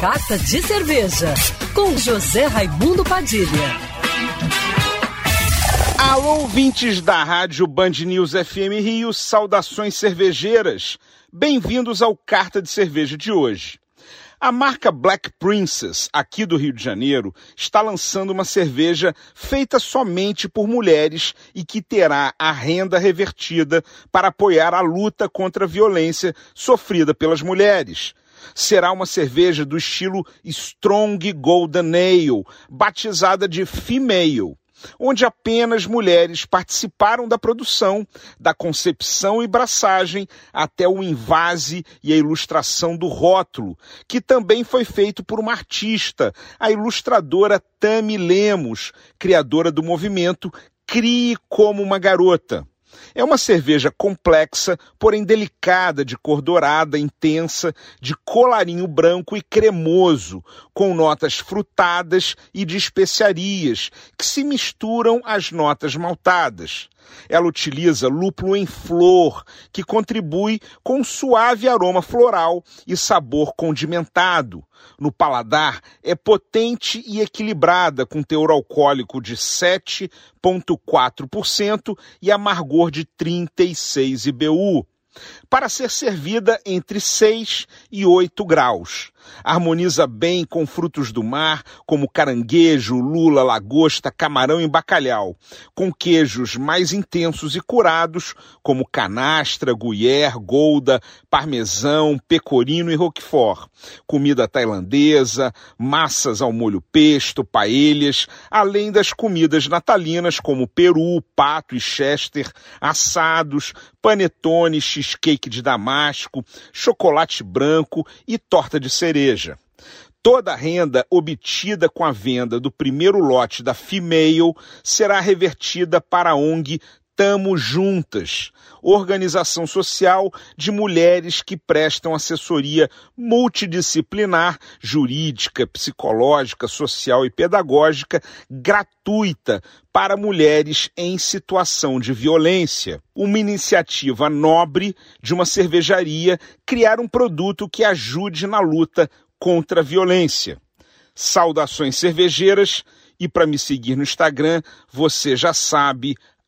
Carta de Cerveja, com José Raimundo Padilha. Alô, ouvintes da Rádio Band News FM Rio, saudações cervejeiras. Bem-vindos ao Carta de Cerveja de hoje. A marca Black Princess, aqui do Rio de Janeiro, está lançando uma cerveja feita somente por mulheres e que terá a renda revertida para apoiar a luta contra a violência sofrida pelas mulheres será uma cerveja do estilo Strong Golden Ale, batizada de Female onde apenas mulheres participaram da produção, da concepção e braçagem até o invase e a ilustração do rótulo, que também foi feito por uma artista, a ilustradora Tami Lemos, criadora do movimento Crie como uma Garota. É uma cerveja complexa, porém delicada, de cor dourada, intensa, de colarinho branco e cremoso, com notas frutadas e de especiarias, que se misturam às notas maltadas. Ela utiliza lúpulo em flor, que contribui com um suave aroma floral e sabor condimentado. No paladar, é potente e equilibrada, com teor alcoólico de 7,4% e amargor de 36 IBU para ser servida entre 6 e 8 graus. Harmoniza bem com frutos do mar, como caranguejo, lula, lagosta, camarão e bacalhau, com queijos mais intensos e curados, como canastra, guier, golda, parmesão, pecorino e roquefort. Comida tailandesa, massas ao molho pesto, paelhas, além das comidas natalinas como peru, pato e chester, assados, panetone, cheesecake de damasco, chocolate branco e torta de cereja. Toda a renda obtida com a venda do primeiro lote da Female será revertida para a ONG Tamo Juntas, organização social de mulheres que prestam assessoria multidisciplinar, jurídica, psicológica, social e pedagógica gratuita para mulheres em situação de violência. Uma iniciativa nobre de uma cervejaria criar um produto que ajude na luta contra a violência. Saudações cervejeiras e para me seguir no Instagram, você já sabe,